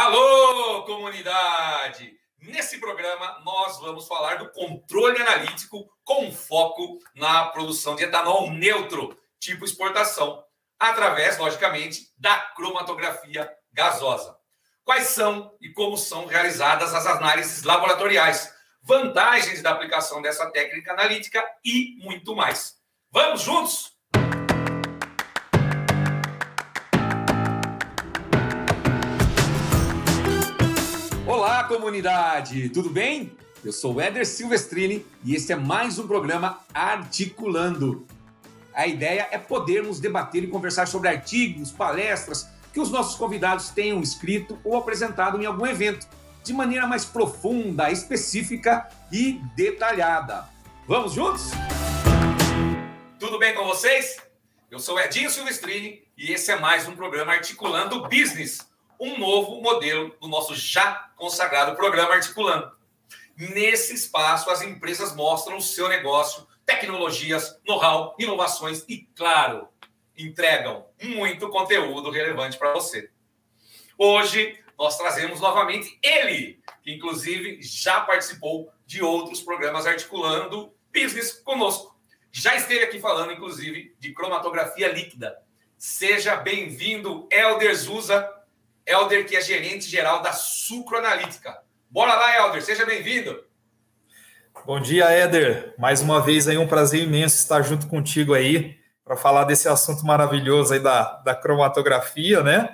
Alô, comunidade! Nesse programa, nós vamos falar do controle analítico com foco na produção de etanol neutro, tipo exportação, através, logicamente, da cromatografia gasosa. Quais são e como são realizadas as análises laboratoriais, vantagens da aplicação dessa técnica analítica e muito mais. Vamos juntos? Olá, comunidade! Tudo bem? Eu sou Éder Silvestrini e este é mais um programa Articulando. A ideia é podermos debater e conversar sobre artigos, palestras que os nossos convidados tenham escrito ou apresentado em algum evento, de maneira mais profunda, específica e detalhada. Vamos juntos? Tudo bem com vocês? Eu sou Edinho Silvestrini e esse é mais um programa Articulando Business um novo modelo do nosso já consagrado programa Articulando. Nesse espaço, as empresas mostram o seu negócio, tecnologias, know-how, inovações e, claro, entregam muito conteúdo relevante para você. Hoje, nós trazemos novamente ele, que inclusive já participou de outros programas articulando business conosco. Já esteve aqui falando, inclusive, de cromatografia líquida. Seja bem-vindo, Elder Zusa, Elder, que é gerente geral da Sucroanalítica. Bora lá, Elder, seja bem-vindo. Bom dia, Éder. Mais uma vez aí um prazer imenso estar junto contigo aí para falar desse assunto maravilhoso aí da, da cromatografia, né?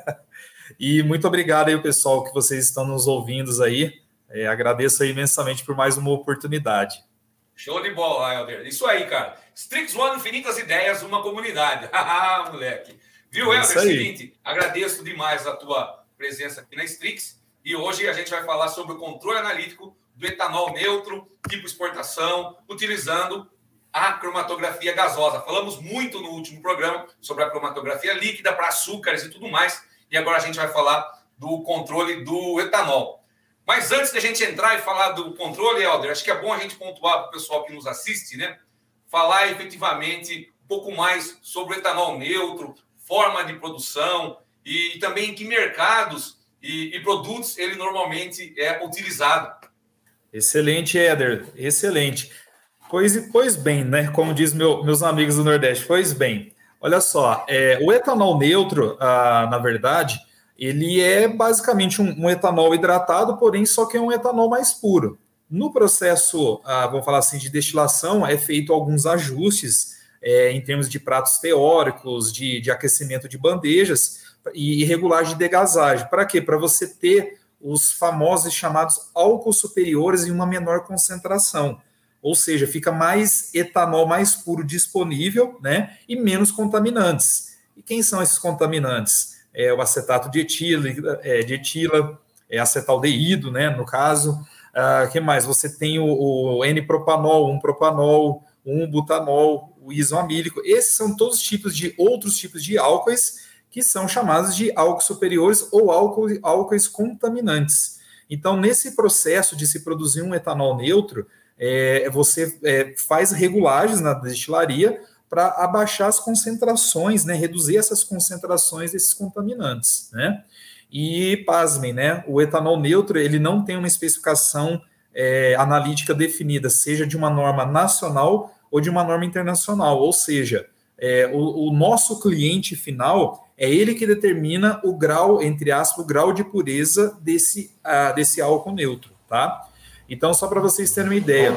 e muito obrigado aí, pessoal, que vocês estão nos ouvindo aí. É, agradeço aí imensamente por mais uma oportunidade. Show de bola, Helder. Isso aí, cara. Strix One, infinitas ideias, uma comunidade. Haha, moleque. Viu, é Helder? É seguinte, agradeço demais a tua presença aqui na Strix e hoje a gente vai falar sobre o controle analítico do etanol neutro, tipo exportação, utilizando a cromatografia gasosa. Falamos muito no último programa sobre a cromatografia líquida para açúcares e tudo mais, e agora a gente vai falar do controle do etanol. Mas antes de a gente entrar e falar do controle, Helder, acho que é bom a gente pontuar para o pessoal que nos assiste, né? Falar efetivamente um pouco mais sobre o etanol neutro, forma de produção e, também em que mercados e, e produtos ele normalmente é utilizado. Excelente, Éder, excelente. Pois, pois bem, né? Como diz meu, meus amigos do Nordeste, pois bem. Olha só, é, o etanol neutro, ah, na verdade, ele é basicamente um, um, etanol hidratado, porém só que é um etanol mais puro. No processo, ah, vamos falar assim, de destilação, é feito alguns ajustes é, em termos de pratos teóricos, de, de aquecimento de bandejas e regulagem de degasagem. Para quê? Para você ter os famosos chamados álcools superiores em uma menor concentração. Ou seja, fica mais etanol mais puro disponível né, e menos contaminantes. E quem são esses contaminantes? É o acetato de etila, é, de etila é acetaldeído, né, no caso. Uh, que mais? Você tem o, o N-propanol, um propanol, um butanol, o isoamílico. Esses são todos os tipos de outros tipos de álcoois que são chamados de álcools superiores ou álcool, álcoois contaminantes. Então, nesse processo de se produzir um etanol neutro, é, você é, faz regulagens na destilaria para abaixar as concentrações, né, reduzir essas concentrações desses contaminantes, né? E pasmem, né? O etanol neutro ele não tem uma especificação é, analítica definida, seja de uma norma nacional ou de uma norma internacional. Ou seja, é, o, o, nosso cliente final é ele que determina o grau, entre aspas, o grau de pureza desse, uh, desse álcool neutro, tá? Então, só para vocês terem uma ideia,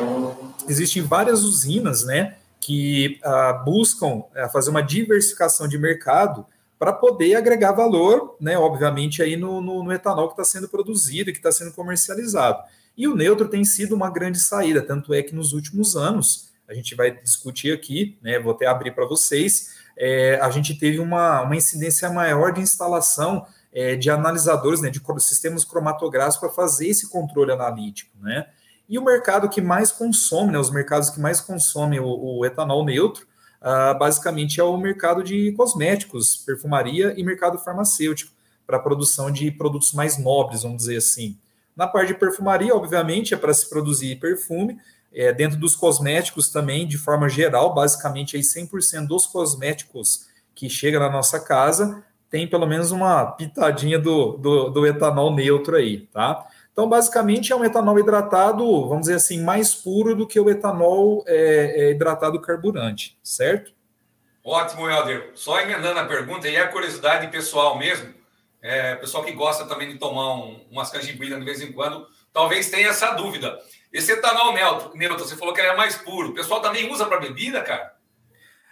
existem várias usinas, né, que uh, buscam uh, fazer uma diversificação de mercado para poder agregar valor, né, obviamente, aí no, no, no etanol que está sendo produzido e que está sendo comercializado. E o neutro tem sido uma grande saída, tanto é que nos últimos anos, a gente vai discutir aqui, né, vou até abrir para vocês, é, a gente teve uma, uma incidência maior de instalação é, de analisadores, né, de sistemas cromatográficos para fazer esse controle analítico, né? E o mercado que mais consome, né, os mercados que mais consomem o, o etanol neutro, uh, basicamente é o mercado de cosméticos, perfumaria e mercado farmacêutico, para produção de produtos mais nobres, vamos dizer assim. Na parte de perfumaria, obviamente, é para se produzir perfume. É, dentro dos cosméticos também, de forma geral, basicamente aí 100% dos cosméticos que chegam na nossa casa tem pelo menos uma pitadinha do, do, do etanol neutro aí, tá? Então, basicamente, é um etanol hidratado, vamos dizer assim, mais puro do que o etanol é, é hidratado carburante, certo? Ótimo, Helder. Só emendando a pergunta, e é curiosidade pessoal mesmo, é, pessoal que gosta também de tomar um, umas canjibrinas de vez em quando, talvez tenha essa dúvida. Esse etanol neutro, neutro você falou que é mais puro. O pessoal também usa para bebida, cara?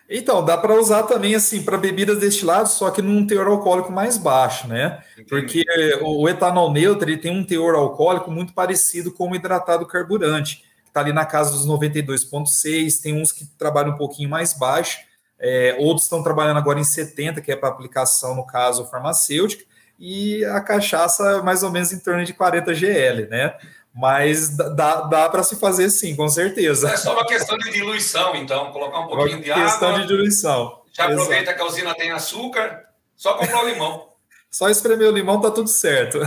Então, dá para usar também assim para bebidas destiladas, só que num teor alcoólico mais baixo, né? Entendi. Porque o etanol neutro ele tem um teor alcoólico muito parecido com o hidratado carburante, que está ali na casa dos 92,6, tem uns que trabalham um pouquinho mais baixo, é, outros estão trabalhando agora em 70, que é para aplicação, no caso, farmacêutica, e a cachaça mais ou menos em torno de 40 GL, né? Mas dá, dá para se fazer sim, com certeza. É só uma questão de diluição, então, colocar um pouquinho uma de água. Questão de diluição. Já aproveita Exato. que a usina tem açúcar, só comprar o limão. só espremer o limão tá tudo certo.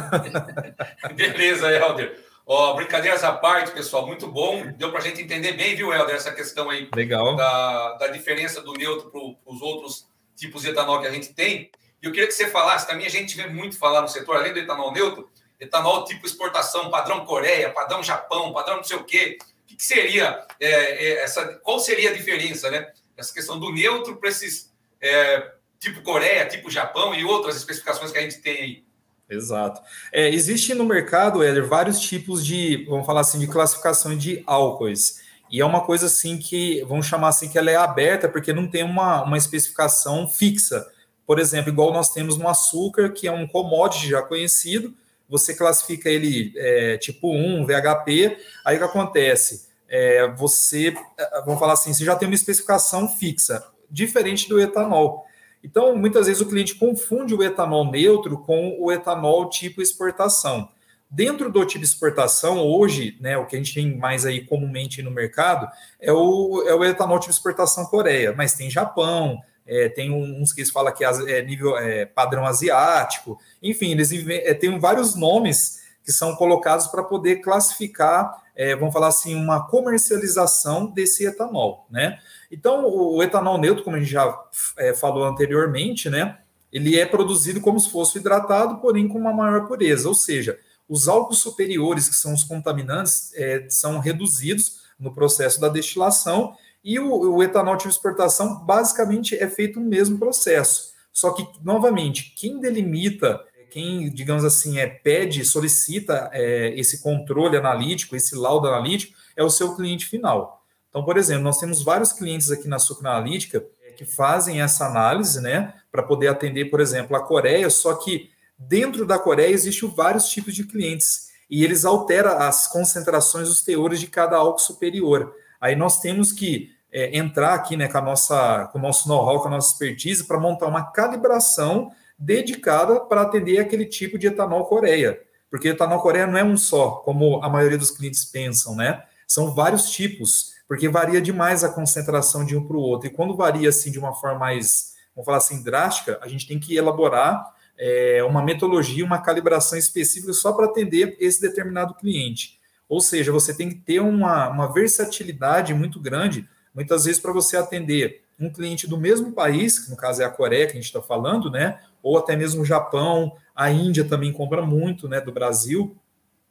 Beleza, Helder. Ó, brincadeiras à parte, pessoal, muito bom. Deu para a gente entender bem, viu, Helder, essa questão aí Legal. Da, da diferença do neutro para os outros tipos de etanol que a gente tem. E eu queria que você falasse, também a gente vê muito falar no setor, além do etanol neutro, etanol tipo exportação, padrão Coreia, padrão Japão, padrão não sei o quê. O que, que seria é, é, essa? Qual seria a diferença, né? Essa questão do neutro para esses é, tipo Coreia, tipo Japão e outras especificações que a gente tem aí. Exato. É, existe no mercado, Éder, vários tipos de, vamos falar assim, de classificação de álcoois. E é uma coisa assim que, vamos chamar assim, que ela é aberta, porque não tem uma, uma especificação fixa. Por exemplo, igual nós temos no açúcar, que é um commodity já conhecido, você classifica ele é, tipo 1, VHP, aí o que acontece? É, você, é, vamos falar assim, você já tem uma especificação fixa, diferente do etanol. Então, muitas vezes o cliente confunde o etanol neutro com o etanol tipo exportação. Dentro do tipo exportação, hoje, né, o que a gente tem mais aí comumente no mercado é o, é o etanol tipo exportação Coreia, mas tem Japão, é, tem uns que eles falam que é nível é, padrão asiático, enfim, eles é, têm vários nomes que são colocados para poder classificar, é, vamos falar assim, uma comercialização desse etanol, né? Então, o, etanol neutro, como a gente já é, falou anteriormente, né? Ele é produzido como se fosse hidratado, porém com uma maior pureza, ou seja, os álcools superiores, que são os contaminantes, é, são reduzidos no processo da destilação e o, o etanol de exportação basicamente é feito o mesmo processo. Só que, novamente, quem delimita, quem, digamos assim, é, pede, solicita é, esse controle analítico, esse laudo analítico, é o seu cliente final. Então, por exemplo, nós temos vários clientes aqui na Sucre Analítica é, que fazem essa análise, né, para poder atender, por exemplo, a Coreia, só que dentro da Coreia existem vários tipos de clientes e eles alteram as concentrações, os teores de cada álcool superior. Aí nós temos que é, entrar aqui né, com, a nossa, com o nosso know-how, com a nossa expertise, para montar uma calibração dedicada para atender aquele tipo de etanol Coreia. Porque etanol Coreia não é um só, como a maioria dos clientes pensam, né? São vários tipos, porque varia demais a concentração de um para o outro. E quando varia assim de uma forma mais, vamos falar assim, drástica, a gente tem que elaborar é, uma metodologia, uma calibração específica só para atender esse determinado cliente. Ou seja, você tem que ter uma, uma versatilidade muito grande Muitas vezes, para você atender um cliente do mesmo país, que no caso é a Coreia que a gente está falando, né? Ou até mesmo o Japão, a Índia também compra muito, né? Do Brasil,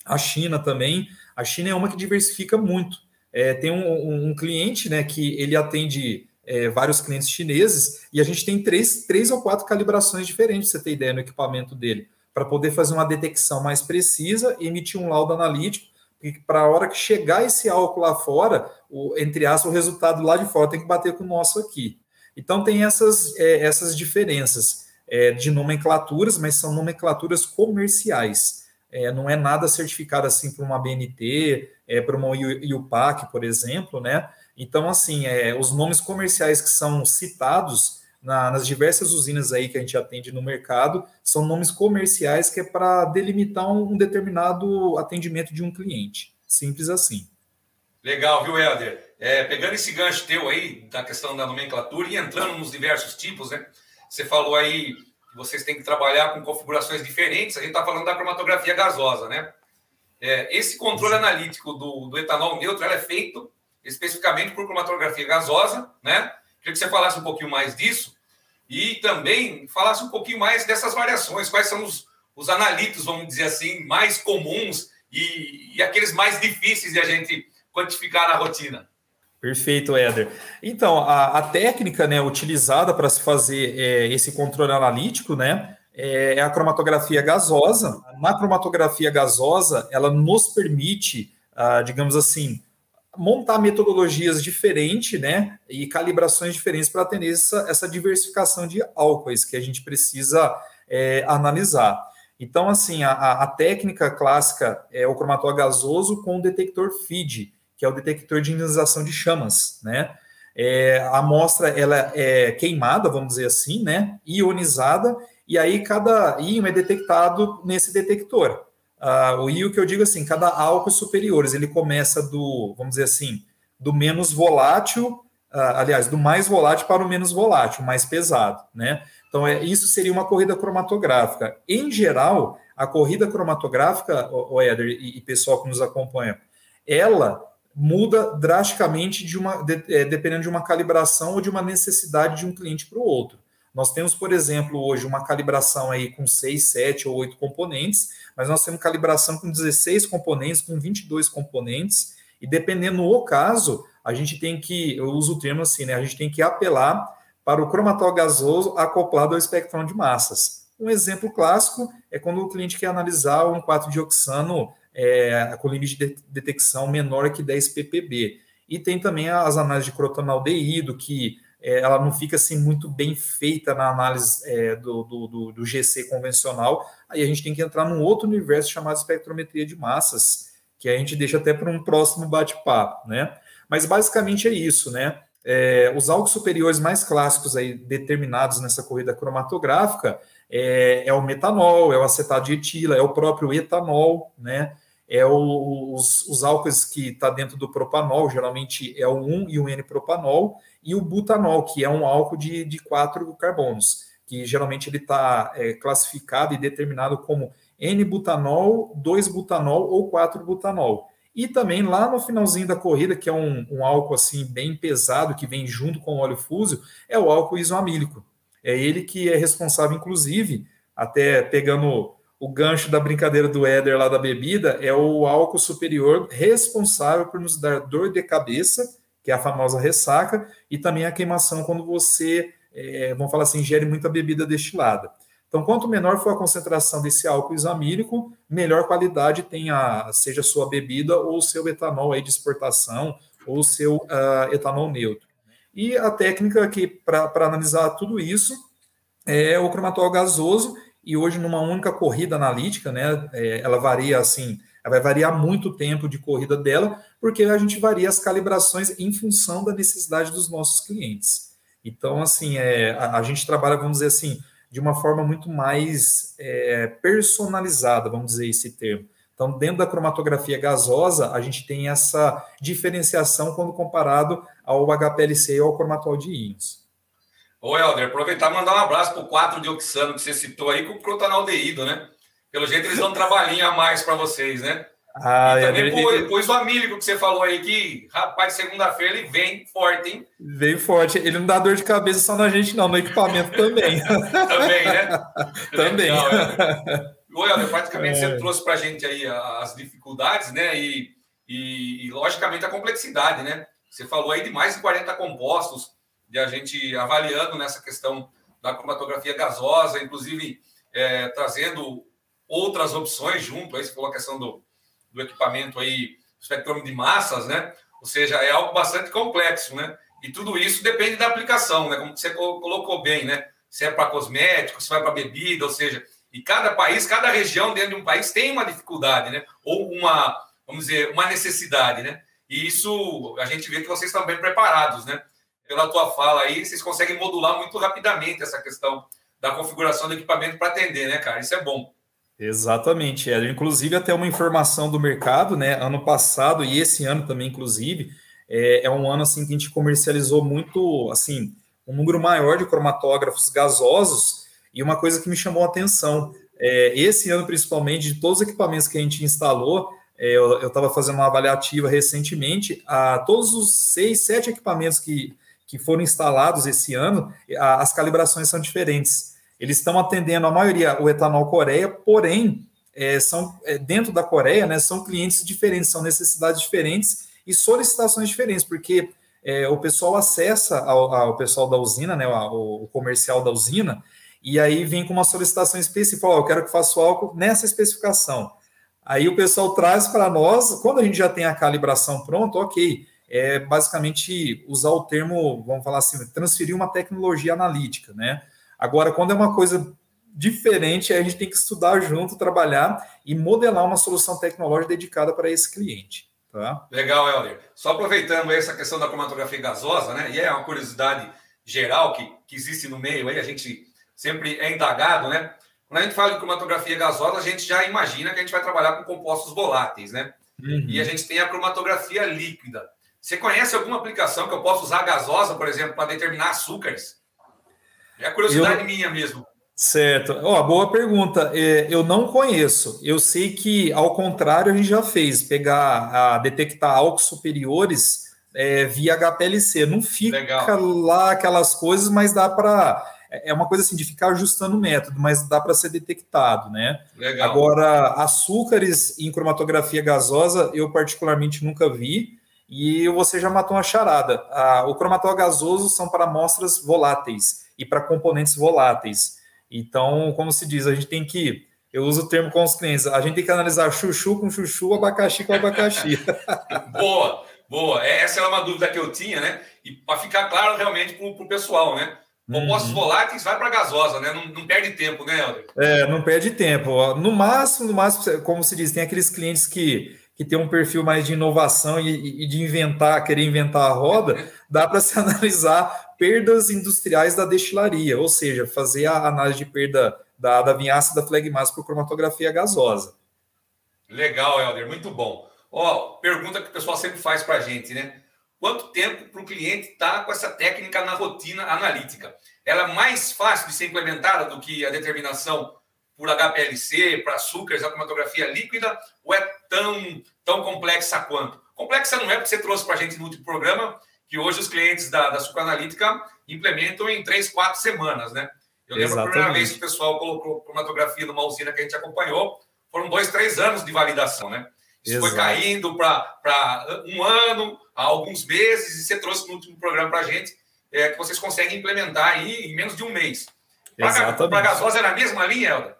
a China também. A China é uma que diversifica muito. É, tem um, um, cliente, né? Que ele atende é, vários clientes chineses e a gente tem três, três ou quatro calibrações diferentes, pra você ter ideia, no equipamento dele, para poder fazer uma detecção mais precisa emitir um laudo analítico para a hora que chegar esse álcool lá fora, o, entre aspas, o resultado lá de fora tem que bater com o nosso aqui. Então tem essas, é, essas diferenças é, de nomenclaturas, mas são nomenclaturas comerciais. É, não é nada certificado assim para uma BNT, é, para uma IUPAC, por exemplo, né? Então, assim, é, os nomes comerciais que são citados na, nas diversas usinas aí que a gente atende no mercado, são nomes comerciais que é para delimitar um, um, determinado atendimento de um cliente. Simples assim. Legal, viu, Helder? É, pegando esse gancho teu aí, da questão da nomenclatura e entrando nos diversos tipos, né? Você falou aí que vocês têm que trabalhar com configurações diferentes, a gente está falando da cromatografia gasosa, né? É, esse controle analítico do, do etanol neutro é feito especificamente por cromatografia gasosa, né? Queria que você falasse um pouquinho mais disso, e também falasse um pouquinho mais dessas variações, quais são os, os analitos, vamos dizer assim, mais comuns e, e aqueles mais difíceis de a gente quantificar na rotina. Perfeito, Éder. Então, a, a técnica né, utilizada para se fazer é, esse controle analítico né, é, é a cromatografia gasosa. Na cromatografia gasosa, ela nos permite, ah, digamos assim, montar metodologias diferentes né, e calibrações diferentes para atender essa, essa diversificação de álcoois que a gente precisa é, analisar. Então, assim, a, a, técnica clássica é o cromatógrafo gasoso com o detector FID, que é o detector de ionização de chamas, né? É, a amostra ela é queimada, vamos dizer assim, né? Ionizada, e aí cada íon é detectado nesse detector. Uh, o íon que eu digo assim, cada álcool superiores, ele começa do, vamos dizer assim, do menos volátil, uh, aliás, do mais volátil para o menos volátil, mais pesado, né? Então, é, isso seria uma corrida cromatográfica. Em geral, a corrida cromatográfica, o, o Éder e, e pessoal que nos acompanha, ela muda drasticamente de uma, de, é, dependendo de uma calibração ou de uma necessidade de um cliente para o outro. Nós temos, por exemplo, hoje uma calibração aí com 6, 7 ou 8 componentes, mas nós temos calibração com 16 componentes, com 22 componentes, e dependendo do caso, a gente tem que, eu uso o termo assim, né? A gente tem que apelar para o cromatol gasoso acoplado ao espectrão de massas. Um exemplo clássico é quando o cliente quer analisar um 4-dioxano é, com limite de detecção menor que 10 ppb. E tem também as análises de crotonaldeído, que ela não fica assim muito bem feita na análise é, do, do, do, GC convencional. Aí a gente tem que entrar num outro universo chamado espectrometria de massas, que a gente deixa até para um próximo bate-papo, né? Mas basicamente é isso, né? É, os álcool superiores mais clássicos aí determinados nessa corrida cromatográfica é, é o metanol, é o acetato de etila, é o próprio etanol, né? É o, os, os álcools que está dentro do propanol, geralmente é o 1 e o N-propanol, e o butanol, que é um álcool de, de quatro carbonos, que geralmente ele está é, classificado e determinado como N-butanol, 2-butanol ou 4-butanol. E também lá no finalzinho da corrida, que é um, um, álcool assim bem pesado, que vem junto com o óleo fúsio, é o álcool isoamílico. É ele que é responsável, inclusive, até pegando o gancho da brincadeira do Éder lá da bebida, é o álcool superior responsável por nos dar dor de cabeça, que é a famosa ressaca, e também a queimação quando você, é, vamos falar assim, ingere muita bebida destilada. Então, quanto menor for a concentração desse álcool isamílico, melhor qualidade tem a, seja a sua bebida ou seu etanol aí de exportação, ou seu uh, etanol neutro. E a técnica que, para analisar tudo isso, é o cromatol gasoso, e hoje numa única corrida analítica, né, é, ela varia assim, ela vai variar muito o tempo de corrida dela, porque a gente varia as calibrações em função da necessidade dos nossos clientes. Então, assim, é, a, a gente trabalha, vamos dizer assim, de uma forma muito mais é, personalizada, vamos dizer esse termo. Então, dentro da cromatografia gasosa, a gente tem essa diferenciação quando comparado ao HPLC ou ao cromatol de íons. Ô, Helder, aproveitar e mandar um abraço para o 4 de oxano que você citou aí com o crotanaldeído, né? Pelo jeito eles dão um trabalhinho a mais para vocês, né? Ah, e também é, depois o amílico que você falou aí, que, rapaz, segunda-feira ele vem forte, hein? Vem forte. Ele não dá dor de cabeça só na gente, não, no equipamento também. também, né? também. Legal, é. Ô, Helder, praticamente é. você trouxe para a gente aí as dificuldades, né? E, e, e, logicamente, a complexidade, né? Você falou aí de mais de 40 compostos, de a gente avaliando nessa questão da cromatografia gasosa, inclusive é, trazendo outras opções junto, aí você falou a questão do, do equipamento aí, espectrômetro de massas, né? Ou seja, é algo bastante complexo, né? E tudo isso depende da aplicação, né? Como você colocou bem, né? Se é para cosméticos, se vai para bebida, ou seja, e cada país, cada região dentro de um país tem uma dificuldade, né? Ou uma, vamos dizer, uma necessidade, né? E isso a gente vê que vocês estão bem preparados, né? Pela tua fala aí, vocês conseguem modular muito rapidamente essa questão da configuração do equipamento para atender, né, cara? Isso é bom. Exatamente, é. Inclusive, até uma informação do mercado, né? Ano passado e esse ano também, inclusive, é, é, um ano assim que a gente comercializou muito, assim, um número maior de cromatógrafos gasosos. E uma coisa que me chamou a atenção, é, esse ano principalmente, de todos os equipamentos que a gente instalou, é, eu estava fazendo uma avaliativa recentemente, a todos os seis, sete equipamentos que que foram instalados esse ano, as calibrações são diferentes. Eles estão atendendo a maioria o etanol Coreia, porém, é, são é, dentro da Coreia, né, são clientes diferentes, são necessidades diferentes e solicitações diferentes, porque é, o pessoal acessa ao, ao, pessoal da usina, né, o, o, comercial da usina, e aí vem com uma solicitação específica, oh, eu quero que faça o álcool nessa especificação. Aí o pessoal traz para nós, quando a gente já tem a calibração pronta, ok, é basicamente usar o termo, vamos falar assim, transferir uma tecnologia analítica, né? Agora, quando é uma coisa diferente, a gente tem que estudar junto, trabalhar e modelar uma solução tecnológica dedicada para esse cliente. Tá? Legal, Helder. Só aproveitando essa questão da cromatografia gasosa, né? E é uma curiosidade geral que, que existe no meio aí, a gente sempre é indagado, né? Quando a gente fala de cromatografia gasosa, a gente já imagina que a gente vai trabalhar com compostos voláteis, né? Uhum. E a gente tem a cromatografia líquida. Você conhece alguma aplicação que eu possa usar gasosa, por exemplo, para determinar açúcares? É a curiosidade eu... minha mesmo. Certo. Ó, oh, boa pergunta. É, eu não conheço. Eu sei que, ao contrário, a gente já fez, pegar, a detectar álcools superiores é, via HPLC. Não fica Legal. lá aquelas coisas, mas dá para é, é uma coisa assim de ficar ajustando o método, mas dá para ser detectado, né? Legal. Agora, açúcares em cromatografia gasosa, eu particularmente nunca vi, e você já matou uma charada. Ah, o cromató gasoso são para amostras voláteis e para componentes voláteis. Então, como se diz, a gente tem que. Eu uso o termo com os clientes, a gente tem que analisar chuchu com chuchu, abacaxi com abacaxi. boa, boa. É, essa era uma dúvida que eu tinha, né? E para ficar claro realmente para o pessoal, né? Compostos uhum. voláteis vai para gasosa, né? Não, não, perde tempo, né, Helder? É, não perde tempo. No máximo, no máximo, como se diz, tem aqueles clientes que, que tem um perfil mais de inovação e, e de inventar, querer inventar a roda, dá para se analisar perdas industriais da destilaria, ou seja, fazer a análise de perda da, da vinhaça da flegmase por cromatografia gasosa. Legal, Helder, muito bom. Ó, pergunta que o pessoal sempre faz para a gente, né? quanto tempo para o cliente estar tá com essa técnica na rotina analítica. Ela é mais fácil de ser implementada do que a determinação por HPLC, para açúcares, a cromatografia líquida, ou é tão, tão complexa quanto? Complexa não é porque você trouxe para a gente no último programa, que hoje os clientes da, da Sucanalítica implementam em três, quatro semanas, né? Eu lembro Exatamente. a primeira vez que o pessoal colocou cromatografia numa usina que a gente acompanhou, foram dois, três anos de validação, né? Isso Exato. foi caindo para um ano, há alguns meses, e você trouxe no último programa para a gente é, que vocês conseguem implementar aí em menos de um mês. Para a gasosa é na mesma linha, Helder?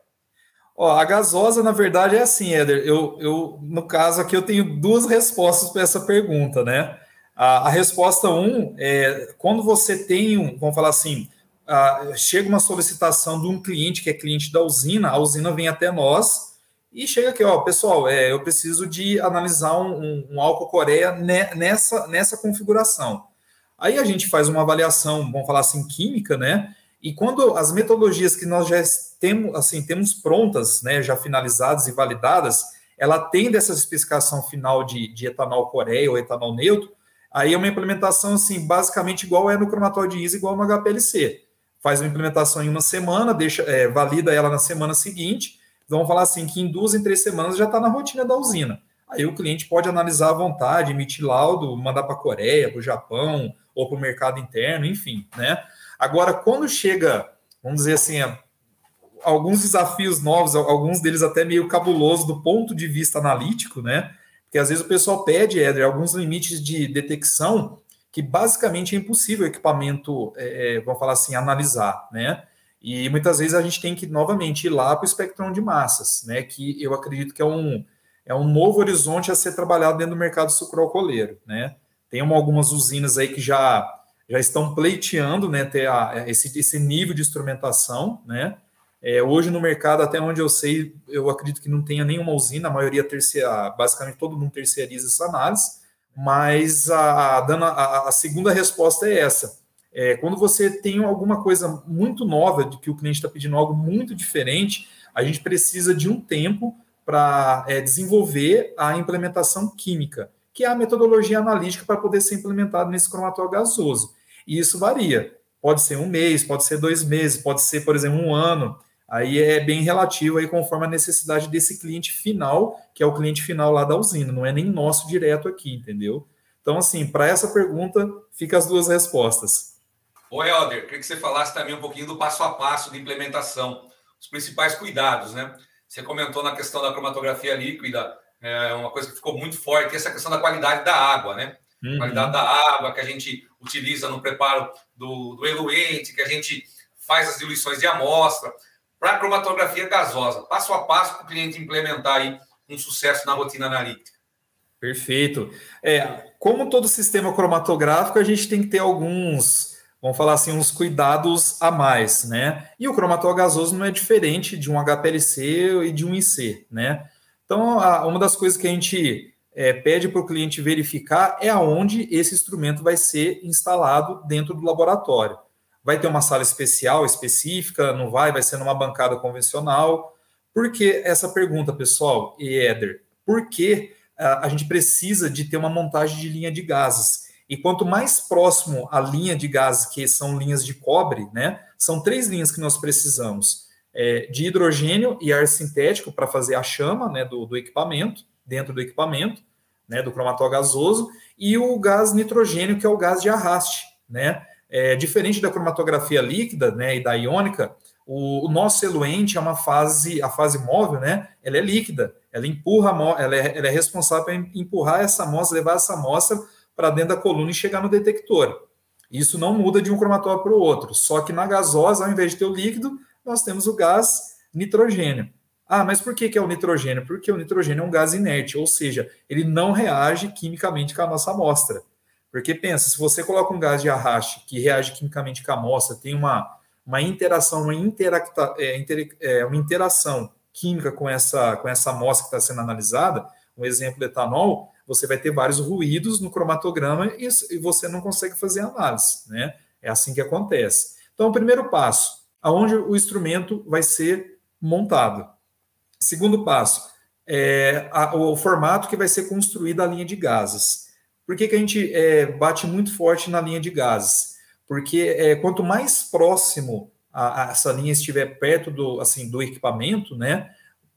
Ó, a gasosa, na verdade, é assim, Éder. Eu, eu, no caso aqui, eu tenho duas respostas para essa pergunta, né? A, a, resposta um é quando você tem um, vamos falar assim, chega uma solicitação de um cliente que é cliente da usina, a usina vem até nós e chega aqui, ó, pessoal, é, eu preciso de analisar um, um, um álcool Coreia nessa, nessa configuração. Aí a gente faz uma avaliação, vamos falar assim, química, né? E quando as metodologias que nós já temos, assim, temos prontas, né, já finalizadas e validadas, ela tem dessa especificação final de, de etanol Coreia ou etanol neutro, aí é uma implementação, assim, basicamente igual é no cromatóide ISO, igual no HPLC. Faz uma implementação em uma semana, deixa, é, valida ela na semana seguinte, vamos falar assim, que em duas, em três semanas já está na rotina da usina. Aí o cliente pode analisar à vontade, emitir laudo, mandar para a Coreia, para o Japão, ou para o mercado interno, enfim, né? Agora, quando chega, vamos dizer assim, alguns desafios novos, alguns deles até meio cabulosos do ponto de vista analítico, né? Porque às vezes o pessoal pede, Éder, alguns limites de detecção que basicamente é impossível o equipamento, é, é vamos falar assim, analisar, né? E muitas vezes a gente tem que novamente ir lá para o espectro de massas, né? Que eu acredito que é um, é um novo horizonte a ser trabalhado dentro do mercado sucroalcooleiro, né? Tem uma, algumas usinas aí que já, já estão pleiteando, né? Ter a, esse, esse nível de instrumentação, né? É, hoje no mercado, até onde eu sei, eu acredito que não tenha nenhuma usina, a maioria terceira, basicamente todo mundo terceiriza essa análise, mas a, a, a segunda resposta é essa é, quando você tem alguma coisa muito nova, de que o cliente está pedindo algo muito diferente, a gente precisa de um tempo para é, desenvolver a implementação química, que é a metodologia analítica para poder ser implementado nesse cromató gasoso. E isso varia. Pode ser um mês, pode ser dois meses, pode ser, por exemplo, um ano. Aí é bem relativo aí conforme a necessidade desse cliente final, que é o cliente final lá da usina, não é nem nosso direto aqui, entendeu? Então, assim, para essa pergunta, fica as duas respostas. Ô, Helder, queria que você falasse também um pouquinho do passo a passo de implementação, os principais cuidados, né? Você comentou na questão da cromatografia líquida, é uma coisa que ficou muito forte, essa questão da qualidade da água, né? Uhum. Qualidade da água que a gente utiliza no preparo do, do eluente, que a gente faz as diluições de amostra, para a cromatografia gasosa. Passo a passo para o cliente implementar aí um sucesso na rotina analítica. Perfeito. É, como todo sistema cromatográfico, a gente tem que ter alguns, vamos falar assim, uns cuidados a mais, né? E o cromatógrafo gasoso não é diferente de um HPLC e de um IC, né? Então, a, uma das coisas que a gente é, pede para o cliente verificar é aonde esse instrumento vai ser instalado dentro do laboratório. Vai ter uma sala especial, específica, não vai, vai ser numa bancada convencional. Por que essa pergunta, pessoal? E Éder, por que a gente precisa de ter uma montagem de linha de gases. E quanto mais próximo a linha de gases, que são linhas de cobre, né? São três linhas que nós precisamos: é, de hidrogênio e ar sintético para fazer a chama né, do, do, equipamento, dentro do equipamento, né, do cromató gasoso, e o gás nitrogênio, que é o gás de arraste. Né? É, diferente da cromatografia líquida né, e da iônica, o, o nosso eluente é uma fase, a fase móvel, né? Ela é líquida, ela empurra, ela é, ela é responsável por empurrar essa amostra, levar essa amostra para dentro da coluna e chegar no detector. Isso não muda de um cromatógrafo para o outro, só que na gasosa, ao invés de ter o líquido, nós temos o gás nitrogênio. Ah, mas por que, que é o nitrogênio? Porque o nitrogênio é um gás inerte, ou seja, ele não reage quimicamente com a nossa amostra. Porque pensa, se você coloca um gás de arraste que reage quimicamente com a amostra, tem uma, uma interação, uma, interacta, é, inter, é, uma interação química com essa, com essa amostra que está sendo analisada, um exemplo de etanol, você vai ter vários ruídos no cromatograma e, e você não consegue fazer análise, né? É assim que acontece. Então, o primeiro passo, aonde o instrumento vai ser montado. Segundo passo, é a, o formato que vai ser construída a linha de gases. Por que, que a gente é, bate muito forte na linha de gases? porque é, quanto mais próximo a, a, essa linha estiver perto do, assim, do equipamento, né,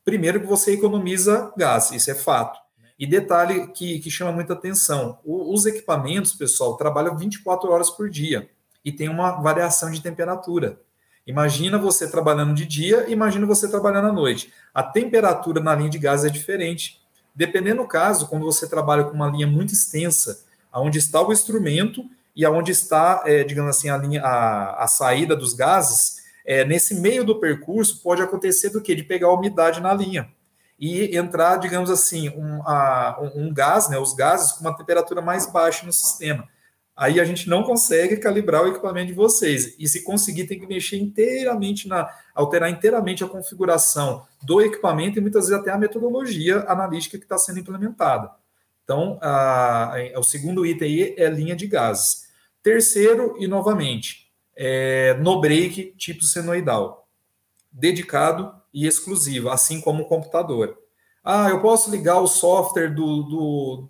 primeiro que você economiza gás, isso é fato. E detalhe que, que chama muita atenção: o, os equipamentos, pessoal, trabalham 24 horas por dia e tem uma variação de temperatura. Imagina você trabalhando de dia, imagina você trabalhando à noite. A temperatura na linha de gás é diferente. Dependendo do caso, quando você trabalha com uma linha muito extensa, onde está o instrumento e aonde está, é, digamos assim, a, linha, a, a saída dos gases, é, nesse meio do percurso pode acontecer do que? De pegar umidade na linha e entrar, digamos assim, um, a, um, gás, né, os gases com uma temperatura mais baixa no sistema. Aí a gente não consegue calibrar o equipamento de vocês. E se conseguir, tem que mexer inteiramente na, alterar inteiramente a configuração do equipamento e muitas vezes até a metodologia analítica que está sendo implementada. Então, a, a, o segundo item aí é linha de gases. Terceiro, e novamente, é, no break tipo senoidal, dedicado e exclusivo, assim como o computador. Ah, eu posso ligar o software do, do,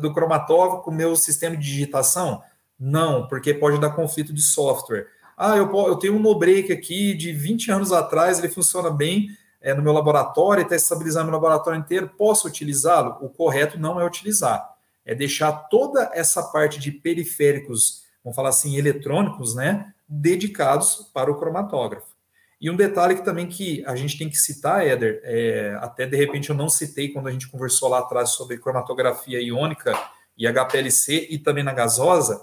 do cromatógrafo com o meu sistema de digitação? Não, porque pode dar conflito de software. Ah, eu, eu tenho um no break aqui de 20 anos atrás, ele funciona bem é, no meu laboratório, está estabilizando meu laboratório inteiro, posso utilizá-lo? O correto não é utilizar, é deixar toda essa parte de periféricos vamos falar assim, eletrônicos, né, dedicados para o cromatógrafo. E um detalhe que também que a gente tem que citar, Éder, é, até de repente eu não citei quando a gente conversou lá atrás sobre cromatografia iônica e HPLC e também na gasosa,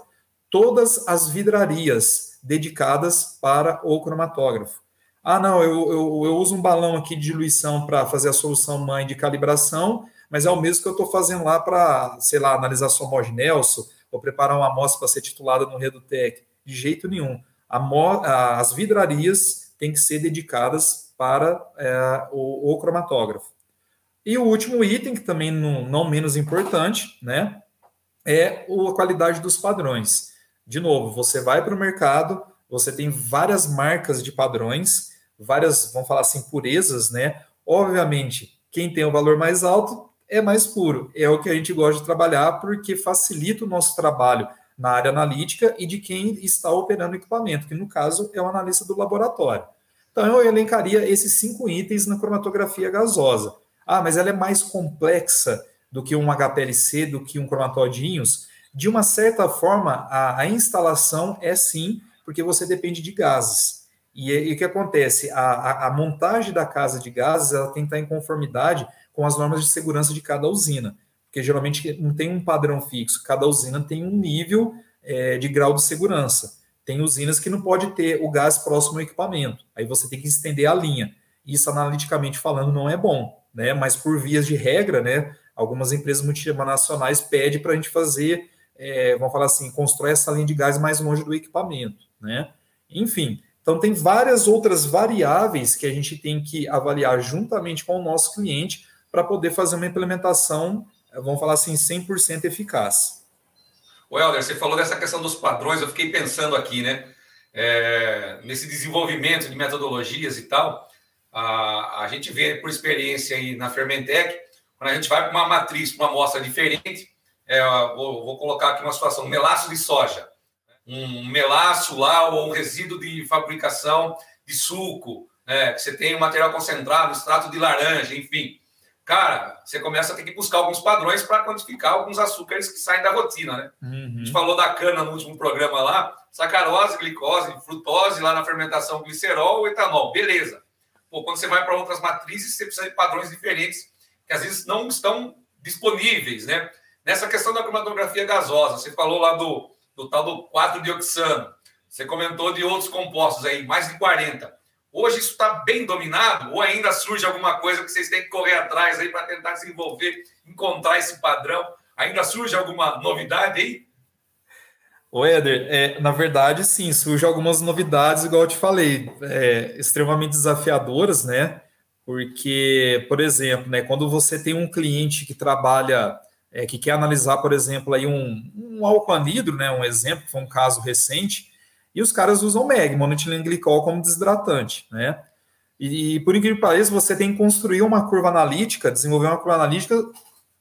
todas as vidrarias dedicadas para o cromatógrafo. Ah, não, eu, eu, eu uso um balão aqui de diluição para fazer a solução mãe de calibração, mas é o mesmo que eu estou fazendo lá para, sei lá, analisar sua Nelson, ou preparar uma amostra para ser titulada no Redutec. De jeito nenhum. as vidrarias têm que ser dedicadas para é, o, o, cromatógrafo. E o último item, que também não, não menos importante, né, é a qualidade dos padrões. De novo, você vai para o mercado, você tem várias marcas de padrões, várias, vamos falar assim, purezas, né? Obviamente, quem tem o valor mais alto é mais puro. É o que a gente gosta de trabalhar porque facilita o nosso trabalho na área analítica e de quem está operando o equipamento, que no caso é o analista do laboratório. Então eu elencaria esses cinco itens na cromatografia gasosa. Ah, mas ela é mais complexa do que um HPLC, do que um cromatódinhos. De uma certa forma, a, a instalação é sim, porque você depende de gases. E, e o que acontece? A, a, a, montagem da casa de gases ela tem que estar em conformidade com as normas de segurança de cada usina, porque geralmente não tem um padrão fixo, cada usina tem um nível é, de grau de segurança. Tem usinas que não pode ter o gás próximo ao equipamento, aí você tem que estender a linha. Isso, analiticamente falando, não é bom, né? Mas por vias de regra, né? Algumas empresas multinacionais pedem para a gente fazer, é, vamos falar assim, constrói essa linha de gás mais longe do equipamento, né? Enfim, então, tem várias outras variáveis que a gente tem que avaliar juntamente com o nosso cliente para poder fazer uma implementação, vamos falar assim, 100% eficaz. O Helder, você falou dessa questão dos padrões, eu fiquei pensando aqui, né? É, nesse desenvolvimento de metodologias e tal, a, a gente vê por experiência aí na Fermentec, quando a gente vai para uma matriz, para uma amostra diferente, é, vou, vou, colocar aqui uma situação, melaço de soja um melaço lá ou um resíduo de fabricação de suco, né? que você tem um material concentrado, extrato de laranja, enfim. Cara, você começa a ter que buscar alguns padrões para quantificar alguns açúcares que saem da rotina, né? Uhum. A gente falou da cana no último programa lá, sacarose, glicose, frutose, lá na fermentação, glicerol, etanol, beleza. Pô, quando você vai para outras matrizes, você precisa de padrões diferentes, que às vezes não estão disponíveis, né? Nessa questão da cromatografia gasosa, você falou lá do, do tal do 4-dioxano. Você comentou de outros compostos aí, mais de 40. Hoje isso está bem dominado ou ainda surge alguma coisa que vocês têm que correr atrás aí para tentar desenvolver, encontrar esse padrão? Ainda surge alguma novidade aí? O Éder, é, na verdade, sim, surgem algumas novidades, igual eu te falei, é, extremamente desafiadoras, né? Porque, por exemplo, né, quando você tem um cliente que trabalha é, que quer analisar, por exemplo, aí um, um álcool anidro, né, um exemplo, que foi um caso recente, e os caras usam MEG, monoetilenglicol, como desidratante, né? E, e por incrível que pareça, você tem que construir uma curva analítica, desenvolver uma curva analítica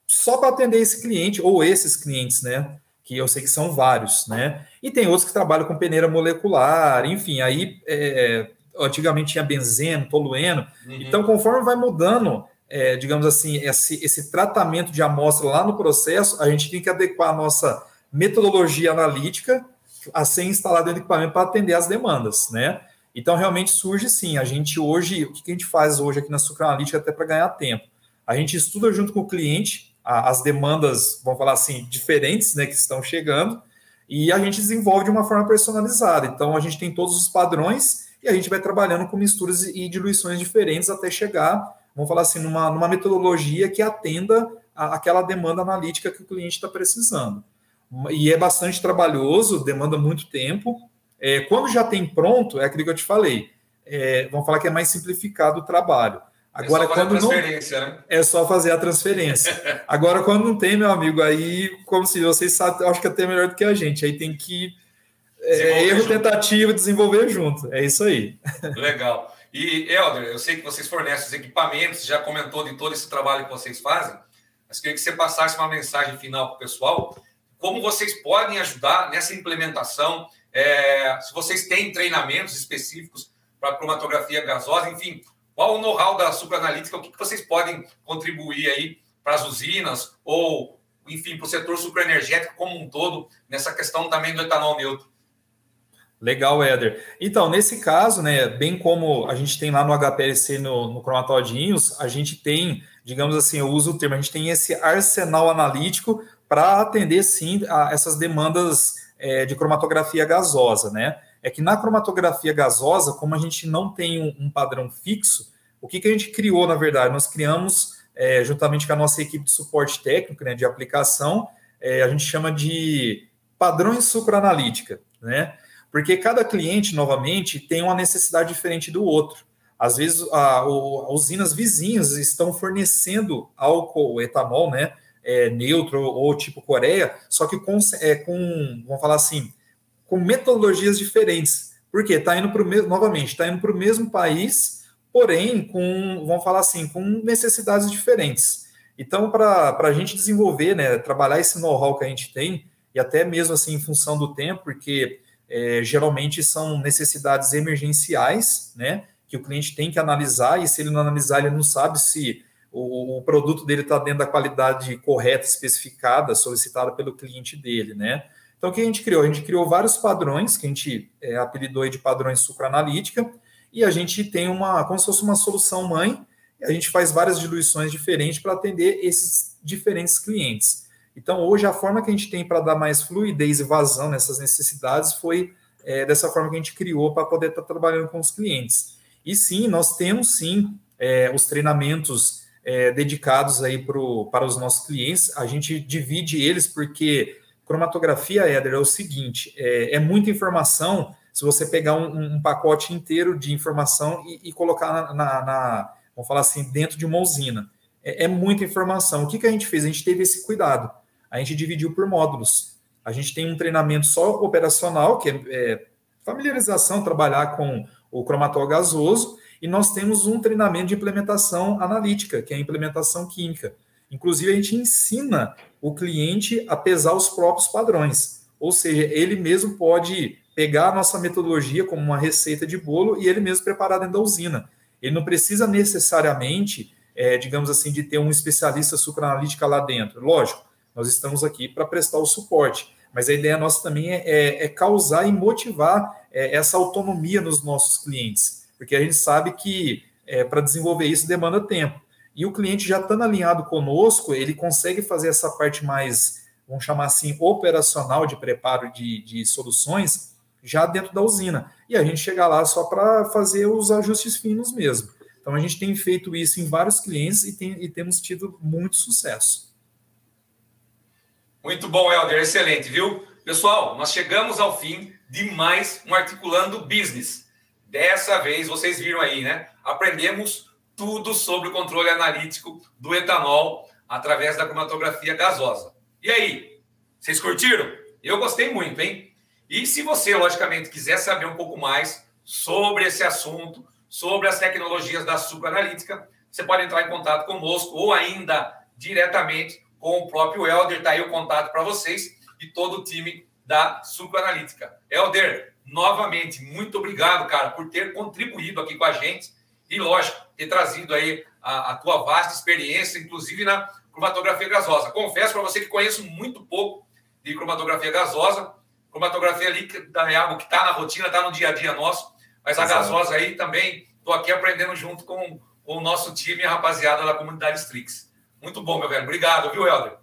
só para atender esse cliente, ou esses clientes, né? Que eu sei que são vários, né? E tem outros que trabalham com peneira molecular, enfim, aí é, antigamente tinha benzeno, tolueno. Uhum. Então, conforme vai mudando é, digamos assim, esse, esse tratamento de amostra lá no processo, a gente tem que adequar a nossa metodologia analítica a ser instalada dentro do equipamento para atender as demandas, né? Então, realmente surge sim. A gente hoje, o que a gente faz hoje aqui na Sucra Analítica até para ganhar tempo? A gente estuda junto com o cliente as demandas, vamos falar assim, diferentes, né, que estão chegando, e a gente desenvolve de uma forma personalizada. Então, a gente tem todos os padrões e a gente vai trabalhando com misturas e diluições diferentes até chegar vamos falar assim, numa, numa metodologia que atenda a, aquela demanda analítica que o cliente está precisando. E é bastante trabalhoso, demanda muito tempo. É, quando já tem pronto, é aquilo que eu te falei. É, vamos falar que é mais simplificado o trabalho. Agora, é só quando não. Né? É só fazer a transferência. Agora, quando não tem, meu amigo, aí, como se vocês sabem, eu acho que até melhor do que a gente. Aí tem que. É, erro, junto. tentativa, desenvolver junto. É isso aí. Legal. E, Helder, eu sei que vocês fornecem os equipamentos, já comentou de todo esse trabalho que vocês fazem, mas queria que você passasse uma mensagem final para o pessoal, como vocês podem ajudar nessa implementação, é, se vocês têm treinamentos específicos para cromatografia gasosa, enfim, qual o know-how da supraanalítica, o que, que vocês podem contribuir aí para as usinas ou, enfim, para o setor supraenergético como um todo, nessa questão também do etanol neutro. Legal, Éder. Então, nesse caso, né, bem como a gente tem lá no HPLC, no, no Cromatodinhos, a gente tem, digamos assim, eu uso o termo, a gente tem esse arsenal analítico para atender, sim, a essas demandas é, de cromatografia gasosa, né? É que na cromatografia gasosa, como a gente não tem um, um padrão fixo, o que, que a gente criou, na verdade? Nós criamos, é, juntamente com a nossa equipe de suporte técnico, né, de aplicação, é, a gente chama de padrões sucroanalítica, né? Porque cada cliente, novamente, tem uma necessidade diferente do outro. Às vezes, a, a usinas vizinhas estão fornecendo álcool, etanol, né? É, neutro ou tipo Coreia, só que com, é, com, vamos falar assim, com metodologias diferentes. Porque está indo para o mesmo, novamente, está indo para o mesmo país, porém com, vamos falar assim, com necessidades diferentes. Então, para a gente desenvolver, né, trabalhar esse know-how que a gente tem, e até mesmo assim em função do tempo, porque é, geralmente são necessidades emergenciais, né? Que o cliente tem que analisar, e se ele não analisar, ele não sabe se o, produto dele está dentro da qualidade correta, especificada, solicitada pelo cliente dele, né? Então, o que a gente criou? A gente criou vários padrões, que a gente é, apelidou de padrões sucroanalítica, e a gente tem uma, como se fosse uma solução mãe, a gente faz várias diluições diferentes para atender esses diferentes clientes. Então, hoje, a forma que a gente tem para dar mais fluidez e vazão nessas necessidades foi é, dessa forma que a gente criou para poder estar tá trabalhando com os clientes. E sim, nós temos sim é, os treinamentos é, dedicados aí pro, para os nossos clientes. A gente divide eles porque cromatografia, Éder, é o seguinte: é, é muita informação. Se você pegar um, um pacote inteiro de informação e, e colocar na, na, na, vamos falar assim, dentro de uma usina, é, é muita informação. O que, que a gente fez? A gente teve esse cuidado. A gente dividiu por módulos. A gente tem um treinamento só operacional, que é, é familiarização, trabalhar com o cromatol gasoso, e nós temos um treinamento de implementação analítica, que é a implementação química. Inclusive, a gente ensina o cliente a pesar os próprios padrões. Ou seja, ele mesmo pode pegar a nossa metodologia como uma receita de bolo e ele mesmo preparar dentro da usina. Ele não precisa necessariamente, é, digamos assim, de ter um especialista sucroanalítica lá dentro. Lógico, nós estamos aqui para prestar o suporte, mas a ideia nossa também é, é, é causar e motivar é, essa autonomia nos nossos clientes porque a gente sabe que é, para desenvolver isso demanda tempo. E o cliente já estando alinhado conosco, ele consegue fazer essa parte mais, vamos chamar assim, operacional de preparo de, de soluções já dentro da usina. E a gente chega lá só para fazer os ajustes finos mesmo. Então a gente tem feito isso em vários clientes e, tem, e temos tido muito sucesso. Muito bom, Helder, excelente, viu? Pessoal, nós chegamos ao fim de mais um Articulando Business. Dessa vez, vocês viram aí, né? Aprendemos tudo sobre o controle analítico do etanol através da cromatografia gasosa. E aí, vocês curtiram? Eu gostei muito, hein? E se você, logicamente, quiser saber um pouco mais sobre esse assunto, sobre as tecnologias da sucroanalítica, você pode entrar em contato conosco ou ainda diretamente com o próprio Helder. Está aí o contato para vocês e todo o time da sucroanalítica. Helder, novamente, muito obrigado, cara, por ter contribuído aqui com a gente e, lógico, ter trazido aí a, a tua vasta experiência, inclusive na cromatografia gasosa. Confesso para você que conheço muito pouco de cromatografia gasosa. Cromatografia ali é algo que está na rotina, está no dia a dia nosso, mas a gasosa aí também estou aqui aprendendo junto com, com, o nosso time e a rapaziada da comunidade Strix. Muito bom, meu velho. Obrigado, viu, Helder?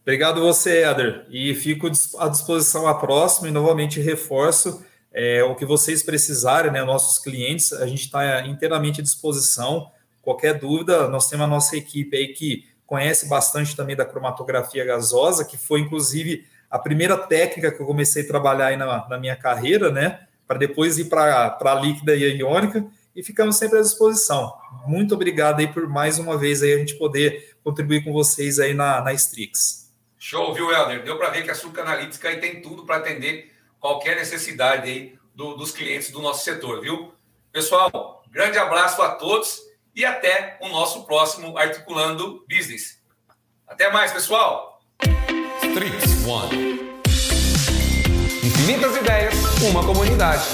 Obrigado você, Eder. E fico à disposição a próxima e novamente reforço é, o que vocês precisarem, né, nossos clientes, a gente está inteiramente à disposição. Qualquer dúvida, nós temos a nossa equipe aí que conhece bastante também da cromatografia gasosa, que foi inclusive a primeira técnica que eu comecei a trabalhar aí na, na minha carreira, né? Para depois ir para a líquida e a iônica, e ficamos sempre à disposição. Muito obrigado aí por mais uma vez aí a gente poder contribuir com vocês aí na, na Strix. Show, viu, Helder? Deu para ver que a Suca Analítica aí tem tudo para atender qualquer necessidade aí do, dos clientes do nosso setor, viu? Pessoal, grande abraço a todos e até o nosso próximo Articulando Business. Até mais, pessoal! Strix One. Infinitas ideias, uma comunidade.